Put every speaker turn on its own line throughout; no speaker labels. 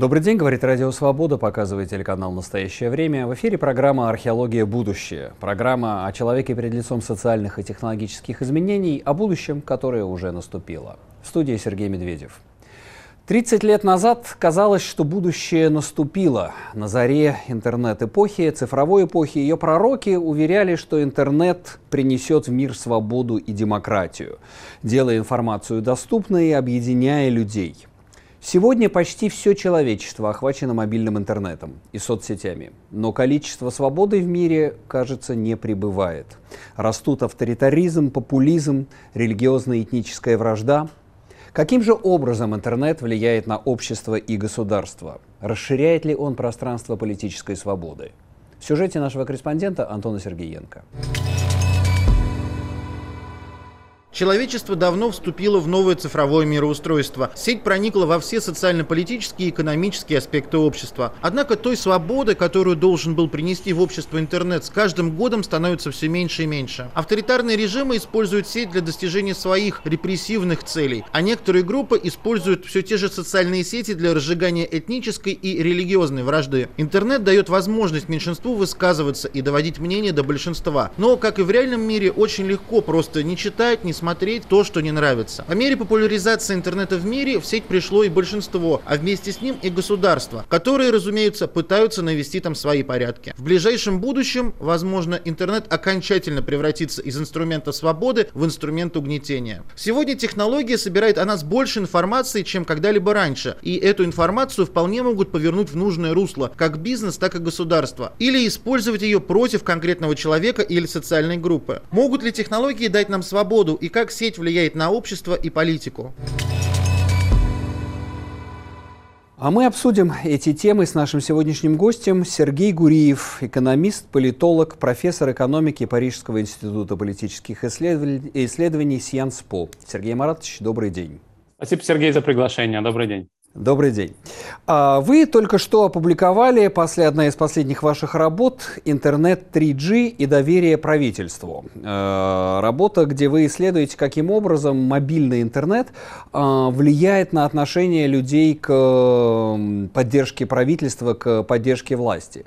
Добрый день, говорит Радио Свобода, показывает телеканал «Настоящее время». В эфире программа «Археология. Будущее». Программа о человеке перед лицом социальных и технологических изменений, о будущем, которое уже наступило. В студии Сергей Медведев. 30 лет назад казалось, что будущее наступило. На заре интернет-эпохи, цифровой эпохи, ее пророки уверяли, что интернет принесет в мир свободу и демократию, делая информацию доступной и объединяя людей – Сегодня почти все человечество охвачено мобильным интернетом и соцсетями, но количество свободы в мире, кажется, не прибывает. Растут авторитаризм, популизм, религиозно-этническая вражда. Каким же образом интернет влияет на общество и государство? Расширяет ли он пространство политической свободы? В сюжете нашего корреспондента Антона Сергеенко.
Человечество давно вступило в новое цифровое мироустройство. Сеть проникла во все социально-политические и экономические аспекты общества. Однако той свободы, которую должен был принести в общество интернет, с каждым годом становится все меньше и меньше. Авторитарные режимы используют сеть для достижения своих репрессивных целей, а некоторые группы используют все те же социальные сети для разжигания этнической и религиозной вражды. Интернет дает возможность меньшинству высказываться и доводить мнение до большинства. Но, как и в реальном мире, очень легко просто не читать, не смотреть то, что не нравится. По мере популяризации интернета в мире в сеть пришло и большинство, а вместе с ним и государства, которые, разумеется, пытаются навести там свои порядки. В ближайшем будущем, возможно, интернет окончательно превратится из инструмента свободы в инструмент угнетения. Сегодня технология собирает о нас больше информации, чем когда-либо раньше, и эту информацию вполне могут повернуть в нужное русло, как бизнес, так и государство, или использовать ее против конкретного человека или социальной группы. Могут ли технологии дать нам свободу и как сеть влияет на общество и политику.
А мы обсудим эти темы с нашим сегодняшним гостем Сергей Гуриев, экономист, политолог, профессор экономики Парижского института политических исследований, исследований Сьянспо. Сергей Маратович, добрый день.
Спасибо, Сергей, за приглашение. Добрый день.
Добрый день. А, вы только что опубликовали, после одной из последних ваших работ, «Интернет 3G и доверие правительству». Э, работа, где вы исследуете, каким образом мобильный интернет а, влияет на отношение людей к поддержке правительства, к поддержке власти.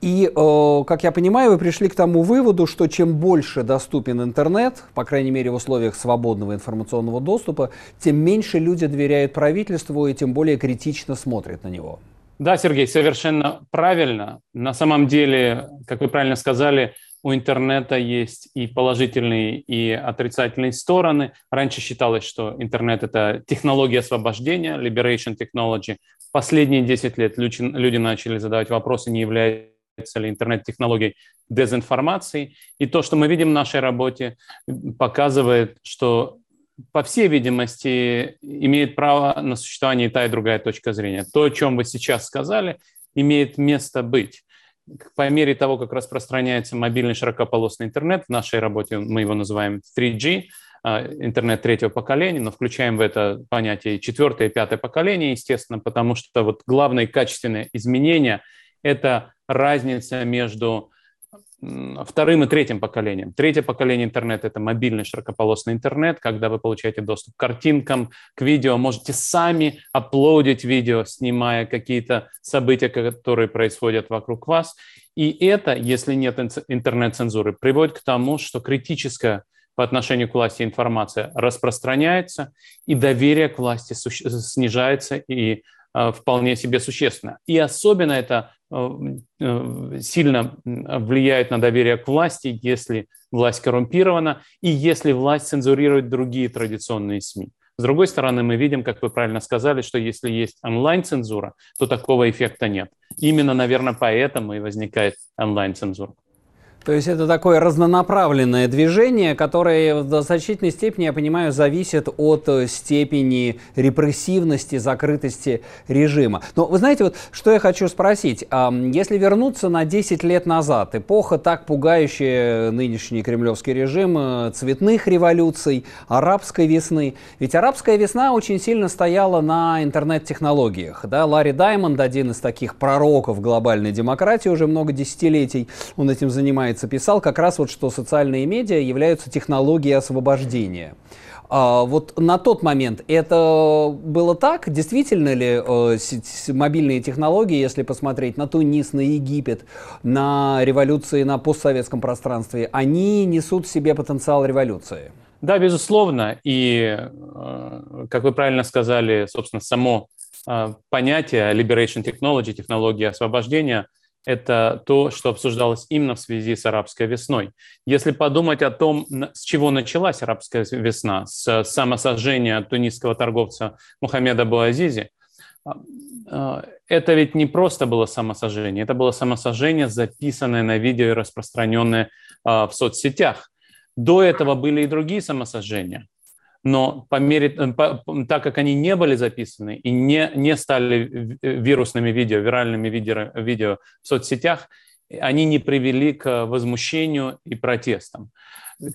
И, э, как я понимаю, вы пришли к тому выводу, что чем больше доступен интернет, по крайней мере в условиях свободного информационного доступа, тем меньше люди доверяют правительству и тем более критично смотрят на него.
Да, Сергей, совершенно правильно. На самом деле, как вы правильно сказали, у интернета есть и положительные, и отрицательные стороны. Раньше считалось, что интернет – это технология освобождения, liberation technology. Последние 10 лет люди, начали задавать вопросы, не является ли интернет-технологий дезинформации. И то, что мы видим в нашей работе, показывает, что по всей видимости, имеет право на существование и та, и другая точка зрения. То, о чем вы сейчас сказали, имеет место быть. По мере того, как распространяется мобильный широкополосный интернет, в нашей работе мы его называем 3G, а, интернет третьего поколения, но включаем в это понятие четвертое и пятое поколение, естественно, потому что вот главное качественное изменение – это разница между вторым и третьим поколением. Третье поколение интернета – это мобильный широкополосный интернет, когда вы получаете доступ к картинкам, к видео, можете сами аплодить видео, снимая какие-то события, которые происходят вокруг вас. И это, если нет интернет-цензуры, приводит к тому, что критическая по отношению к власти информация распространяется, и доверие к власти снижается и э, вполне себе существенно. И особенно это сильно влияет на доверие к власти, если власть коррумпирована и если власть цензурирует другие традиционные СМИ. С другой стороны, мы видим, как вы правильно сказали, что если есть онлайн-цензура, то такого эффекта нет. Именно, наверное, поэтому и возникает онлайн-цензура.
То есть это такое разнонаправленное движение, которое в значительной степени, я понимаю, зависит от э, степени репрессивности, закрытости режима. Но вы знаете, вот что я хочу спросить. Если вернуться на 10 лет назад, эпоха так пугающая нынешний кремлевский режим, э, цветных революций, арабской весны. Ведь арабская весна очень сильно стояла на интернет-технологиях. Да? Ларри Даймонд, один из таких пророков глобальной демократии уже много десятилетий, он этим занимается занимается, писал как раз вот, что социальные медиа являются технологией освобождения. А, вот на тот момент это было так? Действительно ли э, мобильные технологии, если посмотреть на Тунис, на Египет, на революции на постсоветском пространстве, они несут в себе потенциал революции?
Да, безусловно. И, э, как вы правильно сказали, собственно, само э, понятие liberation technology, технология освобождения – это то, что обсуждалось именно в связи с арабской весной. Если подумать о том, с чего началась арабская весна, с самосожжения тунисского торговца Мухаммеда Буазизи, а, а, это ведь не просто было самосожжение, это было самосожжение, записанное на видео и распространенное а, в соцсетях. До этого были и другие самосожжения но по мере, э, по, так как они не были записаны и не, не стали вирусными видео, виральными видео, видео в соцсетях, они не привели к возмущению и протестам.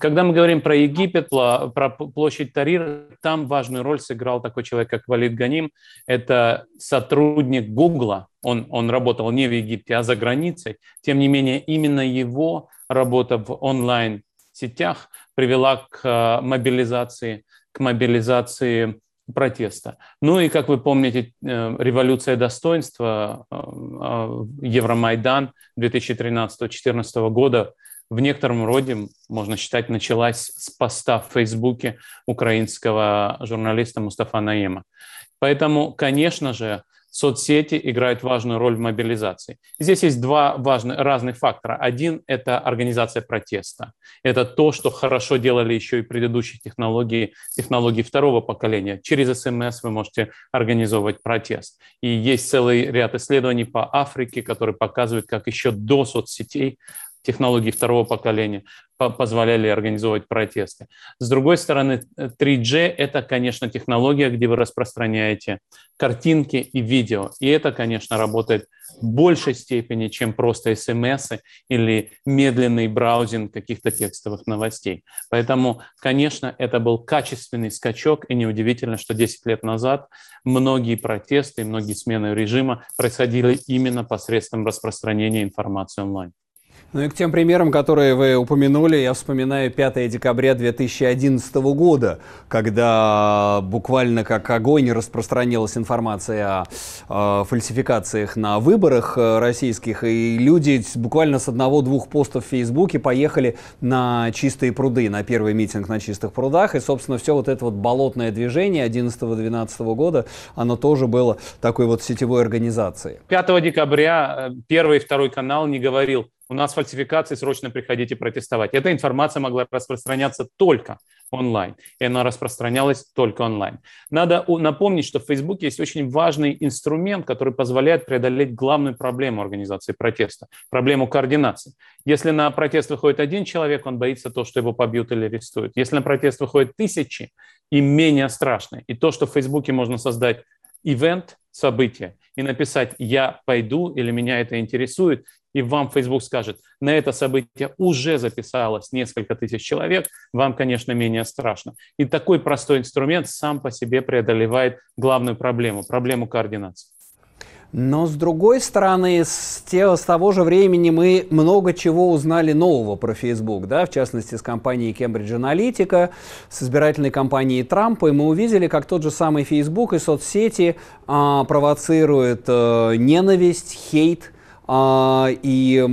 Когда мы говорим про Египет, про площадь Тарир, там важную роль сыграл такой человек, как Валид Ганим. Это сотрудник Гугла. Он, он работал не в Египте, а за границей. Тем не менее, именно его работа в онлайн сетях привела к э, мобилизации, к мобилизации протеста. Ну и, как вы помните, э, революция достоинства, э, Евромайдан 2013-2014 года в некотором роде, можно считать, началась с поста в Фейсбуке украинского журналиста Мустафа Наема. Поэтому, конечно же, соцсети играют важную роль в мобилизации. Здесь есть два важных, разных фактора. Один – это организация протеста. Это то, что хорошо делали еще и предыдущие технологии, технологии второго поколения. Через СМС вы можете организовывать протест. И есть целый ряд исследований по Африке, которые показывают, как еще до соцсетей технологии второго поколения позволяли организовывать протесты. С другой стороны, 3G – это, конечно, технология, где вы распространяете картинки и видео. И это, конечно, работает в большей степени, чем просто смс или медленный браузинг каких-то текстовых новостей. Поэтому, конечно, это был качественный скачок, и неудивительно, что 10 лет назад многие протесты, многие смены режима происходили именно посредством распространения информации онлайн.
Ну и к тем примерам, которые вы упомянули, я вспоминаю 5 декабря 2011 года, когда буквально как огонь распространилась информация о, о фальсификациях на выборах э, российских, и люди буквально с одного-двух постов в Фейсбуке поехали на чистые пруды, на первый митинг на чистых прудах, и, собственно, все вот это вот болотное движение 11-12 года, оно тоже было такой вот сетевой организацией.
5 декабря э, первый и второй канал не говорил, у нас фальсификации, срочно приходите протестовать. Эта информация могла распространяться только онлайн, и она распространялась только онлайн. Надо напомнить, что в Facebook есть очень важный инструмент, который позволяет преодолеть главную проблему организации протеста, проблему координации. Если на протест выходит один человек, он боится то, что его побьют или арестуют. Если на протест выходит тысячи, им менее страшно. И то, что в Facebook можно создать ивент, событие, и написать «я пойду» или «меня это интересует», и вам Facebook скажет, на это событие уже записалось несколько тысяч человек, вам, конечно, менее страшно. И такой простой инструмент сам по себе преодолевает главную проблему, проблему координации.
Но с другой стороны, с, те, с того же времени мы много чего узнали нового про Facebook, да, в частности с компанией Cambridge Analytica, с избирательной кампанией Трампа, и мы увидели, как тот же самый Facebook и соцсети а, провоцируют а, ненависть, хейт, и,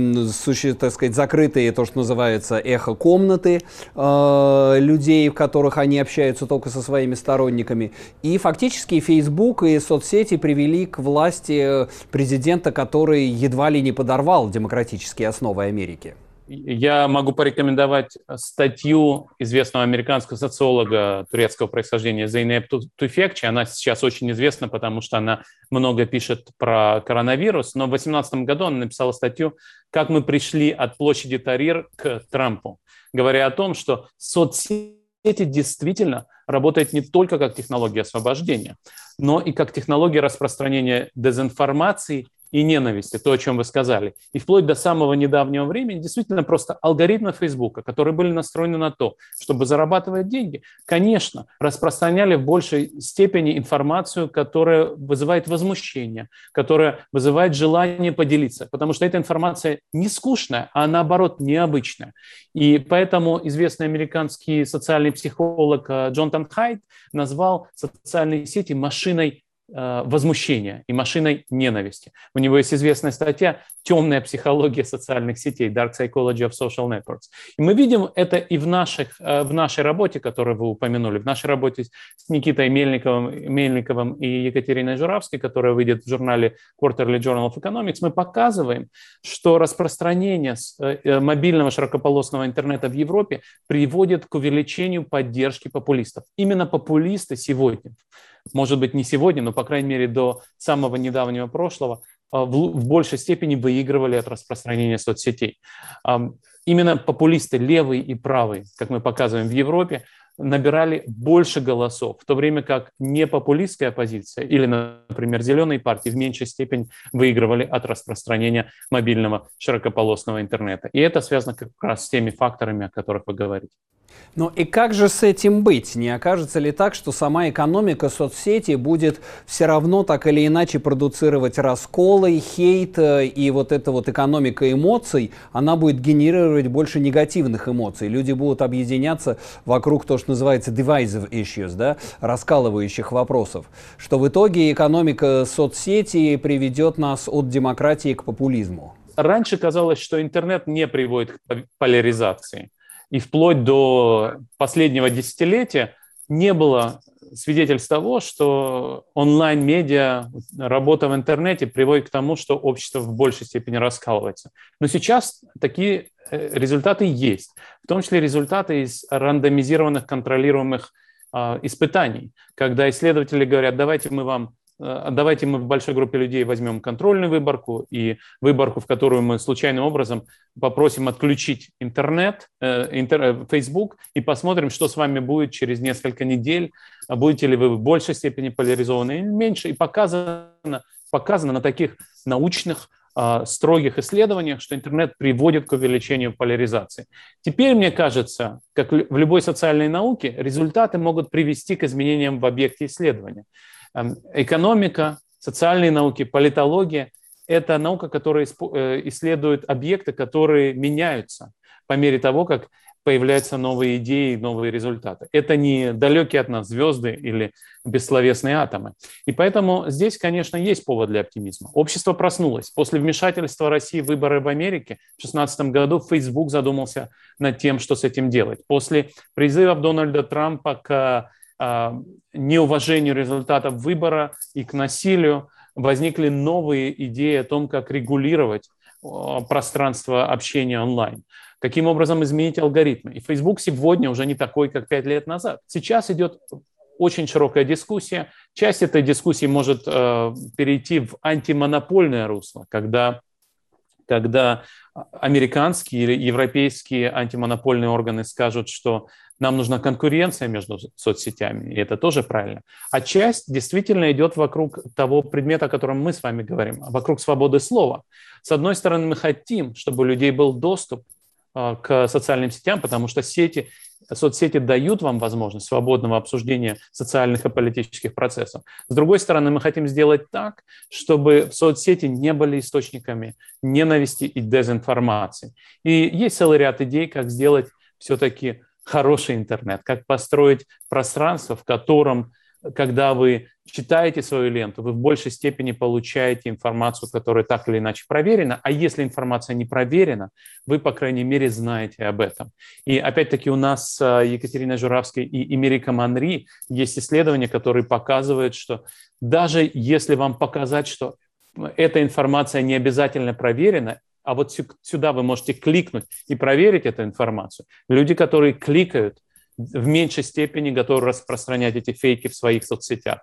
так сказать, закрытые, то, что называется, эхо-комнаты а, людей, в которых они общаются только со своими сторонниками. И фактически Facebook и соцсети привели к власти президента, который едва ли не подорвал демократические основы Америки.
Я могу порекомендовать статью известного американского социолога турецкого происхождения Зейнеп Туфекчи. Она сейчас очень известна, потому что она много пишет про коронавирус. Но в 2018 году она написала статью «Как мы пришли от площади Тарир к Трампу», говоря о том, что соцсети действительно работают не только как технология освобождения, но и как технология распространения дезинформации и ненависти, то, о чем вы сказали. И вплоть до самого недавнего времени действительно просто алгоритмы Фейсбука, которые были настроены на то, чтобы зарабатывать деньги, конечно, распространяли в большей степени информацию, которая вызывает возмущение, которая вызывает желание поделиться, потому что эта информация не скучная, а наоборот необычная. И поэтому известный американский социальный психолог э, Джонатан Хайт назвал социальные сети машиной возмущения и машиной ненависти. У него есть известная статья «Темная психология социальных сетей» Dark Psychology of Social Networks. И мы видим это и в, наших, э, в нашей работе, которую вы упомянули, в нашей работе с Никитой Мельниковым, Мельниковым и Екатериной Журавской, которая выйдет в журнале Quarterly Journal of Economics, мы показываем, что распространение э, мобильного широкополосного интернета в Европе приводит к увеличению поддержки популистов. Именно популисты сегодня может быть, не сегодня, но, по крайней мере, до самого недавнего прошлого, а, в большей степени выигрывали от распространения соцсетей. Именно популисты левые и правые, как мы показываем в Европе, набирали больше голосов, в то время как непопулистская оппозиция или, например, зеленые партии в меньшей степени выигрывали от распространения мобильного широкополосного интернета. И это связано как раз с теми факторами, о которых вы говорите.
Ну и как же с этим быть? Не окажется ли так, что сама экономика соцсети будет все равно так или иначе продуцировать расколы, хейт э, и вот эта вот экономика эмоций, она будет генерировать больше негативных эмоций. Люди будут объединяться вокруг то, что называется divisive issues, да, раскалывающих вопросов. Что в итоге экономика соцсети приведет нас от демократии к популизму.
Раньше казалось, что интернет не приводит к поляризации и вплоть до последнего десятилетия не было свидетельств того, что онлайн-медиа, работа в интернете приводит к тому, что общество в большей степени раскалывается. Но сейчас такие э, результаты есть, в том числе результаты из рандомизированных контролируемых э, испытаний, когда исследователи говорят, давайте мы вам давайте мы в большой группе людей возьмем контрольную выборку и выборку, в которую мы случайным образом попросим отключить интернет, э, интер, э, Facebook, и посмотрим, что с вами будет через несколько недель. Будете ли вы в большей степени поляризованы или меньше. И показано, показано на таких научных строгих исследованиях, что интернет приводит к увеличению поляризации. Теперь, мне кажется, как в любой социальной науке, результаты могут привести к изменениям в объекте исследования. Экономика, социальные науки, политология – это наука, которая э, исследует объекты, которые меняются по мере того, как появляются новые идеи, новые результаты. Это не далекие от нас звезды или бессловесные атомы. И поэтому здесь, конечно, есть повод для оптимизма. Общество проснулось. После вмешательства России в выборы в Америке в 2016 году Facebook задумался над тем, что с этим делать. После призывов Дональда Трампа к неуважению результатов выбора и к насилию возникли новые идеи о том, как регулировать пространство общения онлайн. Каким образом изменить алгоритмы? И Facebook сегодня уже не такой, как пять лет назад. Сейчас идет очень широкая дискуссия. Часть этой дискуссии может э, перейти в антимонопольное русло, когда, когда американские или европейские антимонопольные органы скажут, что нам нужна конкуренция между соцсетями, и это тоже правильно. А часть действительно идет вокруг того предмета, о котором мы с вами говорим, вокруг свободы слова. С одной стороны, мы хотим, чтобы у людей был доступ а, к социальным сетям, потому что сети, соцсети дают вам возможность свободного обсуждения социальных и политических процессов. С другой стороны, мы хотим сделать так, чтобы соцсети не были источниками ненависти и дезинформации. И есть целый ряд идей, как сделать все-таки хороший интернет, как построить пространство, в котором, когда вы читаете свою ленту, вы в большей степени получаете информацию, которая так или иначе проверена, а если информация не проверена, вы, по крайней мере, знаете об этом. И опять-таки у нас с э, Екатериной Журавской и Эмерика Манри есть исследования, которые показывают, что даже если вам показать, что эта информация не обязательно проверена, а вот сюда вы можете кликнуть и проверить эту информацию. Люди, которые кликают, в меньшей степени готовы распространять эти фейки в своих соцсетях.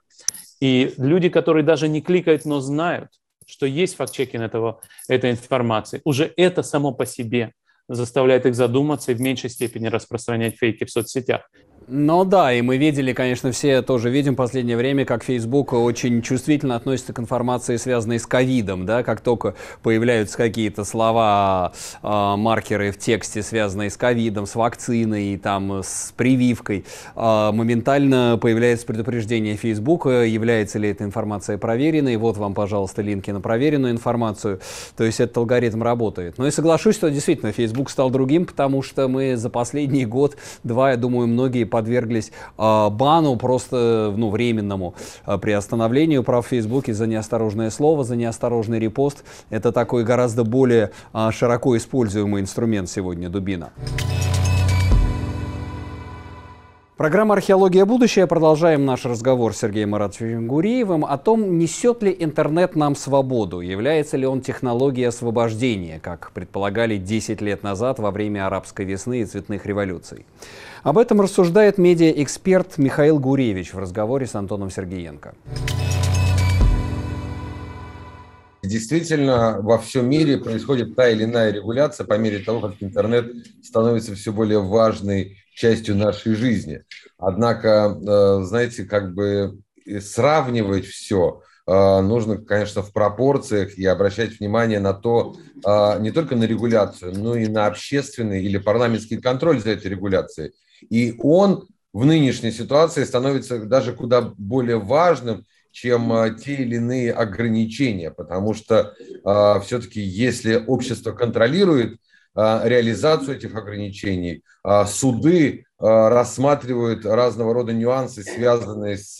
И люди, которые даже не кликают, но знают, что есть факт-чекинг этого, этой информации, уже это само по себе заставляет их задуматься и в меньшей степени распространять фейки в соцсетях.
Ну да, и мы видели, конечно, все тоже видим в последнее время, как Facebook очень чувствительно относится к информации, связанной с ковидом, да, как только появляются какие-то слова, э, маркеры в тексте, связанные с ковидом, с вакциной, там, с прививкой, э, моментально появляется предупреждение Facebook, является ли эта информация проверенной, вот вам, пожалуйста, линки на проверенную информацию, то есть этот алгоритм работает. Но и соглашусь, что действительно Facebook стал другим, потому что мы за последний год-два, я думаю, многие подверглись э, бану просто ну, временному э, приостановлению прав в Фейсбуке за неосторожное слово, за неосторожный репост. Это такой гораздо более э, широко используемый инструмент сегодня дубина. Программа «Археология. Будущее». Продолжаем наш разговор с Сергеем Маратовичем Гуриевым о том, несет ли интернет нам свободу, является ли он технологией освобождения, как предполагали 10 лет назад во время арабской весны и цветных революций. Об этом рассуждает медиа-эксперт Михаил Гуревич в разговоре с Антоном Сергеенко.
Действительно, во всем мире происходит та или иная регуляция по мере того, как интернет становится все более важной частью нашей жизни. Однако, э, знаете, как бы сравнивать все э, нужно, конечно, в пропорциях и обращать внимание на то, э, не только на регуляцию, но и на общественный или парламентский контроль за этой регуляцией. И он в нынешней ситуации становится даже куда более важным, чем те или иные ограничения, потому что все-таки если общество контролирует а, реализацию этих ограничений. А, суды а, рассматривают разного рода нюансы, связанные с,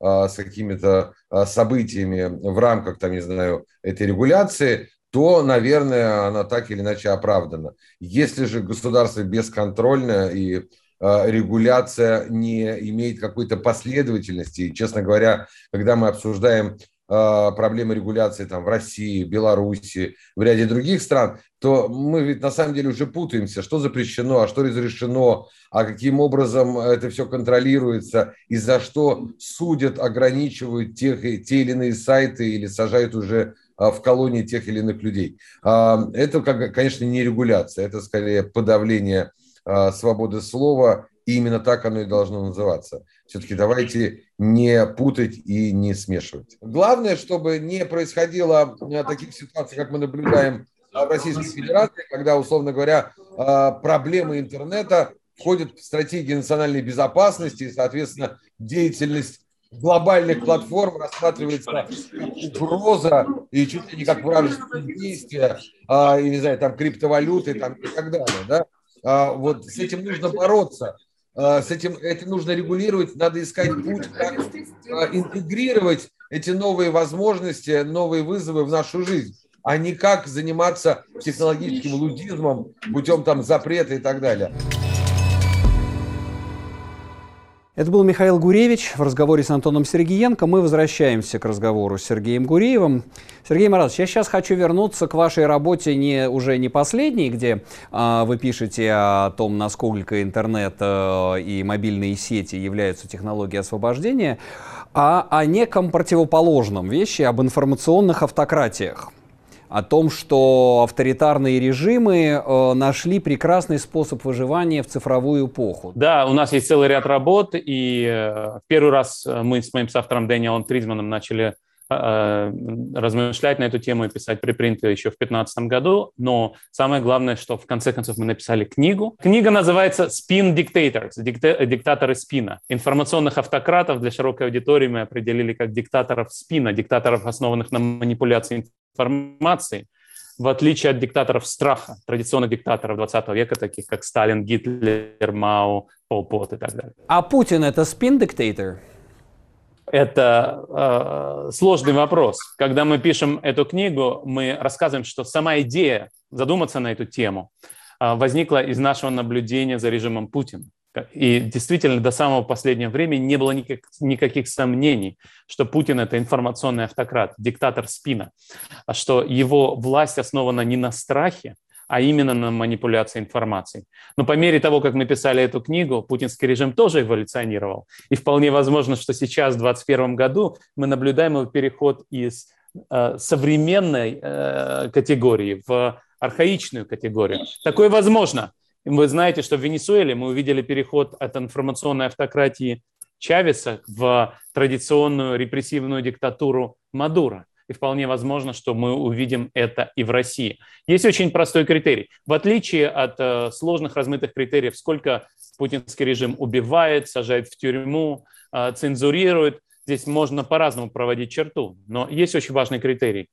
с какими-то событиями в рамках, там, не знаю, этой регуляции, то, наверное, она так или иначе оправдана. Если же государство бесконтрольное и регуляция не имеет какой-то последовательности. И, честно говоря, когда мы обсуждаем а, проблемы регуляции там, в России, Беларуси, в ряде других стран, то мы ведь на самом деле уже путаемся, что запрещено, а что разрешено, а каким образом это все контролируется, и за что судят, ограничивают тех, те или иные сайты или сажают уже а, в колонии тех или иных людей. Это, конечно, не регуляция, это скорее подавление свободы слова и именно так оно и должно называться. Все-таки давайте не путать и не смешивать. Главное, чтобы не происходило э, таких ситуаций, как мы наблюдаем в Российской Федерации, когда, условно говоря, э, проблемы интернета входят в стратегии национальной безопасности и, соответственно, деятельность глобальных платформ рассматривается угроза и чуть ли не как вражеские действия, а, и, не знаю, там, криптовалюты там, и так далее. Да? А, вот с этим нужно бороться. А, с этим это нужно регулировать, надо искать путь, как а, интегрировать эти новые возможности, новые вызовы в нашу жизнь, а не как заниматься технологическим лудизмом путем там запрета и так далее.
Это был Михаил Гуревич в разговоре с Антоном Сергеенко. Мы возвращаемся к разговору с Сергеем Гуреевым. Сергей Маратович, я сейчас хочу вернуться к вашей работе не, уже не последней, где э, вы пишете о том, насколько интернет э, и мобильные сети являются технологией освобождения, а о неком противоположном вещи, об информационных автократиях о том, что авторитарные режимы э, нашли прекрасный способ выживания в цифровую эпоху.
Да, у нас есть целый ряд работ, и э, первый раз э, мы с моим соавтором Дэниелом Тридманом начали Э, размышлять на эту тему и писать припринты еще в 2015 году, но самое главное, что в конце концов мы написали книгу. Книга называется «Spin Dictators», «Диктаторы спина». Информационных автократов для широкой аудитории мы определили как диктаторов спина, диктаторов, основанных на манипуляции информацией, в отличие от диктаторов страха, традиционных диктаторов 20 века, таких как Сталин, Гитлер, Мао, Пол Пот и так далее.
А Путин – это спин-диктатор?
Это э, сложный вопрос. Когда мы пишем эту книгу, мы рассказываем, что сама идея задуматься на эту тему э, возникла из нашего наблюдения за режимом Путина. И действительно, до самого последнего времени не было никак, никаких сомнений, что Путин – это информационный автократ, диктатор спина, а что его власть основана не на страхе, а именно на манипуляции информацией. Но по мере того, как мы писали эту книгу, путинский режим тоже эволюционировал. И вполне возможно, что сейчас, в 2021 году, мы наблюдаем его переход из э, современной э, категории в архаичную категорию. Такое возможно. Вы знаете, что в Венесуэле мы увидели переход от информационной автократии Чавеса в традиционную репрессивную диктатуру Мадура. И вполне возможно, что мы увидим это и в России. Есть очень простой критерий. В отличие от э, сложных размытых критериев, сколько путинский режим убивает, сажает в тюрьму, э, цензурирует, здесь можно по-разному проводить черту. Но есть очень важный критерий.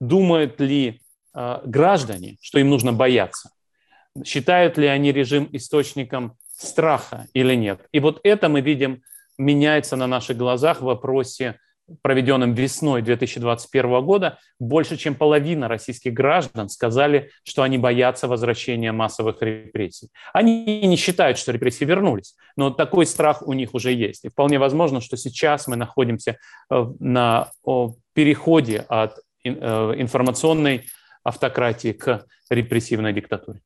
Думают ли э, граждане, что им нужно бояться? Считают ли они режим источником страха или нет? И вот это мы видим меняется на наших глазах в вопросе, проведенном весной 2021 года. Больше чем половина российских граждан сказали, что они боятся возвращения массовых репрессий. Они не считают, что репрессии вернулись, но такой страх у них уже есть. И вполне возможно, что сейчас мы находимся э, на переходе от э, информационной автократии к репрессивной диктатуре.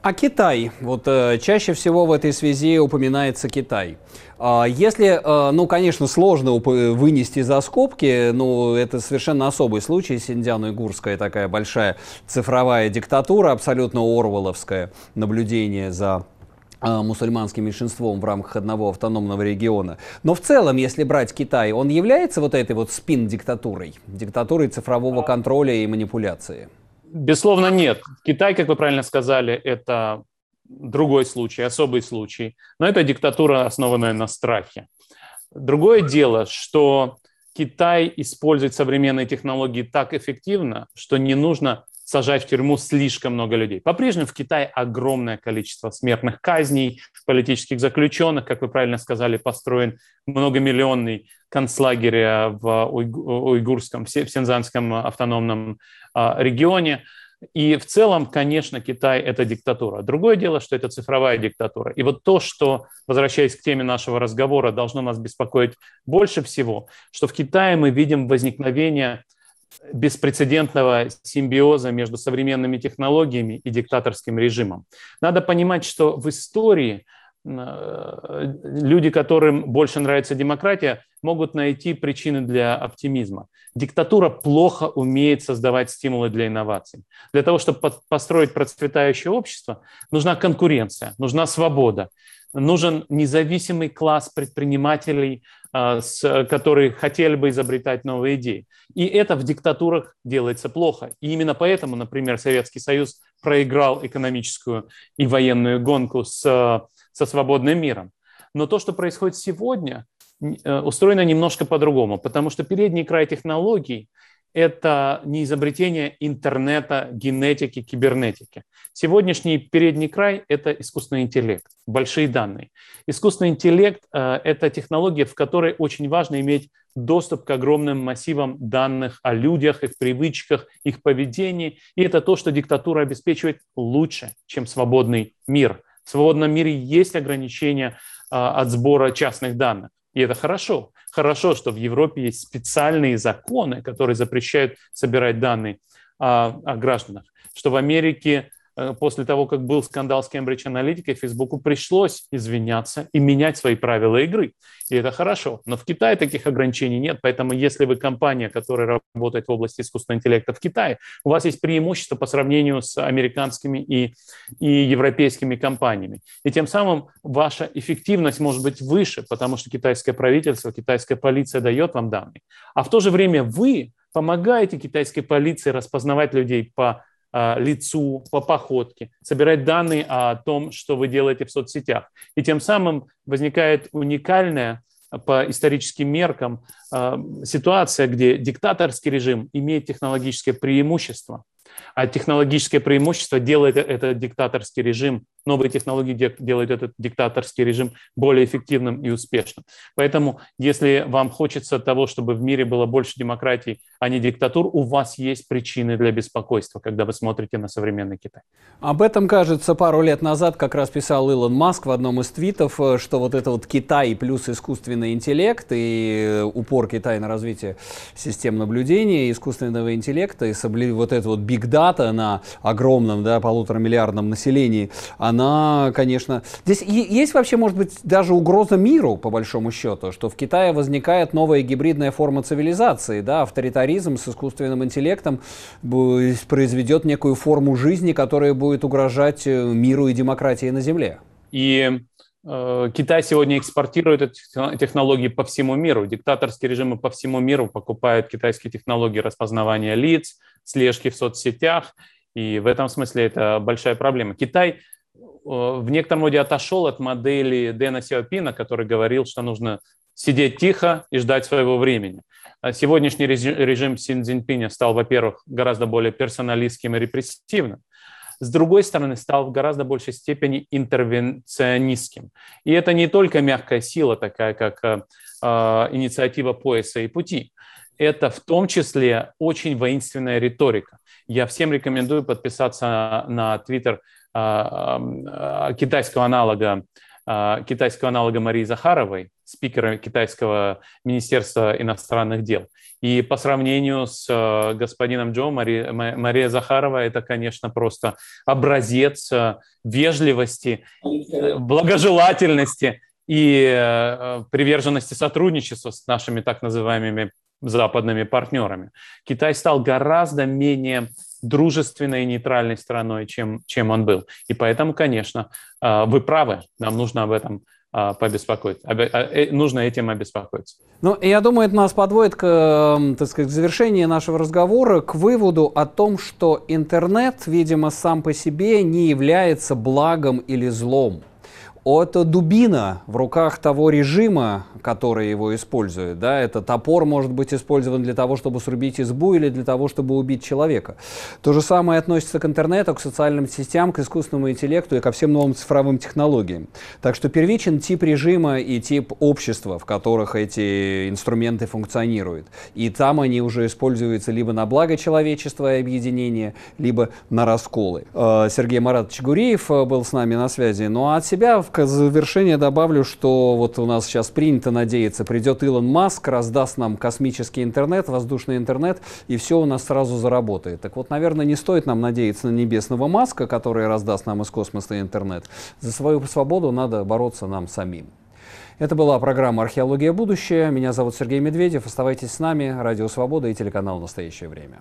А Китай? Вот э, чаще всего в этой связи упоминается Китай. Э, если, э, ну, конечно, сложно вынести за скобки, но это совершенно особый случай. Синдзян-Уйгурская такая большая цифровая диктатура, абсолютно орвеловское наблюдение за э, мусульманским меньшинством в рамках одного автономного региона. Но в целом, если брать Китай, он является вот этой вот спин-диктатурой, диктатурой цифрового контроля и манипуляции?
Безусловно, нет. Китай, как вы правильно сказали, это другой случай, особый случай. Но это диктатура, основанная на страхе. Другое дело, что Китай использует современные технологии так эффективно, что не нужно сажать в тюрьму слишком много людей. По-прежнему в Китае огромное количество смертных казней, политических заключенных, как вы правильно сказали, построен многомиллионный концлагерь в уйгурском, в Синзанском автономном а, регионе. И в целом, конечно, Китай – это диктатура. Другое дело, что это цифровая диктатура. И вот то, что, возвращаясь к теме нашего разговора, должно нас беспокоить больше всего, что в Китае мы видим возникновение беспрецедентного симбиоза между современными технологиями и диктаторским режимом. Надо понимать, что в истории э, люди, которым больше нравится демократия, могут найти причины для оптимизма. Диктатура плохо умеет создавать стимулы для инноваций. Для того, чтобы построить процветающее общество, нужна конкуренция, нужна свобода, нужен независимый класс предпринимателей, а, которые хотели бы изобретать новые идеи. И это в диктатурах делается плохо. И именно поэтому, например, Советский Союз проиграл экономическую и военную гонку с, со свободным миром. Но то, что происходит сегодня, э, устроено немножко по-другому, потому что передний край технологий это не изобретение интернета, генетики, кибернетики. Сегодняшний передний край – это искусственный интеллект, большие данные. Искусственный интеллект э, – это технология, в которой очень важно иметь доступ к огромным массивам данных о людях, их привычках, их поведении. И это то, что диктатура обеспечивает лучше, чем свободный мир. В свободном мире есть ограничения э, от сбора частных данных. И это хорошо. Хорошо, что в Европе есть специальные законы, которые запрещают собирать данные о, о гражданах. Что в Америке после того, как был скандал с Cambridge Analytica, Фейсбуку пришлось извиняться и менять свои правила игры. И это хорошо. Но в Китае таких ограничений нет. Поэтому если вы компания, которая работает в области искусственного интеллекта в Китае, у вас есть преимущество по сравнению с американскими и, и европейскими компаниями. И тем самым ваша эффективность может быть выше, потому что китайское правительство, китайская полиция дает вам данные. А в то же время вы помогаете китайской полиции распознавать людей по лицу, по походке, собирать данные о том, что вы делаете в соцсетях. И тем самым возникает уникальная по историческим меркам а, ситуация, где диктаторский режим имеет технологическое преимущество – а технологическое преимущество делает э, этот диктаторский режим, новые технологии делают этот диктаторский режим более эффективным и успешным. Поэтому, если вам хочется того, чтобы в мире было больше демократий, а не диктатур, у вас есть причины для беспокойства, когда вы смотрите на современный Китай.
Об этом, кажется, пару лет назад как раз писал Илон Маск в одном из твитов, э, что вот это вот Китай плюс искусственный интеллект и э, упор Китая на развитие систем наблюдения, искусственного интеллекта и вот это вот big бигдата на огромном, да, полуторамиллиардном населении, она, конечно... Здесь есть вообще, может быть, даже угроза миру, по большому счету, что в Китае возникает новая гибридная форма цивилизации, да, авторитаризм с искусственным интеллектом произведет некую форму жизни, которая будет угрожать э, миру и демократии на Земле.
И э, Китай сегодня экспортирует эти технологии по всему миру. Диктаторские режимы по всему миру покупают китайские технологии распознавания лиц, слежки в соцсетях. И в этом смысле это большая проблема. Китай э, в некотором роде отошел от модели Дэна Сяопина, который говорил, что нужно сидеть тихо и ждать своего времени. А сегодняшний режим Си Цзиньпиня стал, во-первых, гораздо более персоналистским и репрессивным, с другой стороны, стал в гораздо большей степени интервенционистским. И это не только мягкая сила, такая как э, э, инициатива пояса и пути. Это в том числе очень воинственная риторика. Я всем рекомендую подписаться на твиттер э, э, китайского аналога а, китайского аналога Марии Захаровой, спикера китайского Министерства иностранных дел. И по сравнению с господином Джо, Мария, Мария Захарова – это, конечно, просто образец вежливости, благожелательности и приверженности сотрудничеству с нашими так называемыми западными партнерами. Китай стал гораздо менее дружественной и нейтральной страной, чем, чем он был. И поэтому, конечно, а, вы правы, нам нужно об этом а, побеспокоить. А, э, нужно этим обеспокоиться.
Ну, я думаю, это нас подводит к, так сказать, к завершению нашего разговора, к выводу о том, что интернет, видимо, сам по себе не является благом или злом это дубина в руках того режима, который его использует. Да? Это топор может быть использован для того, чтобы срубить избу или для того, чтобы убить человека. То же самое относится к интернету, к социальным сетям, к искусственному интеллекту и ко всем новым цифровым технологиям. Так что первичен тип режима и тип общества, в которых эти инструменты функционируют. И там они уже используются либо на благо человечества и объединения, либо на расколы. Э, Сергей Маратович Гуриев э, был с нами на связи. Ну а от себя завершение добавлю, что вот у нас сейчас принято надеяться, придет Илон Маск, раздаст нам космический интернет, воздушный интернет, и все у нас сразу заработает. Так вот, наверное, не стоит нам надеяться на небесного Маска, который раздаст нам из космоса интернет. За свою свободу надо бороться нам самим. Это была программа «Археология. Будущее». Меня зовут Сергей Медведев. Оставайтесь с нами. Радио «Свобода» и телеканал «Настоящее время».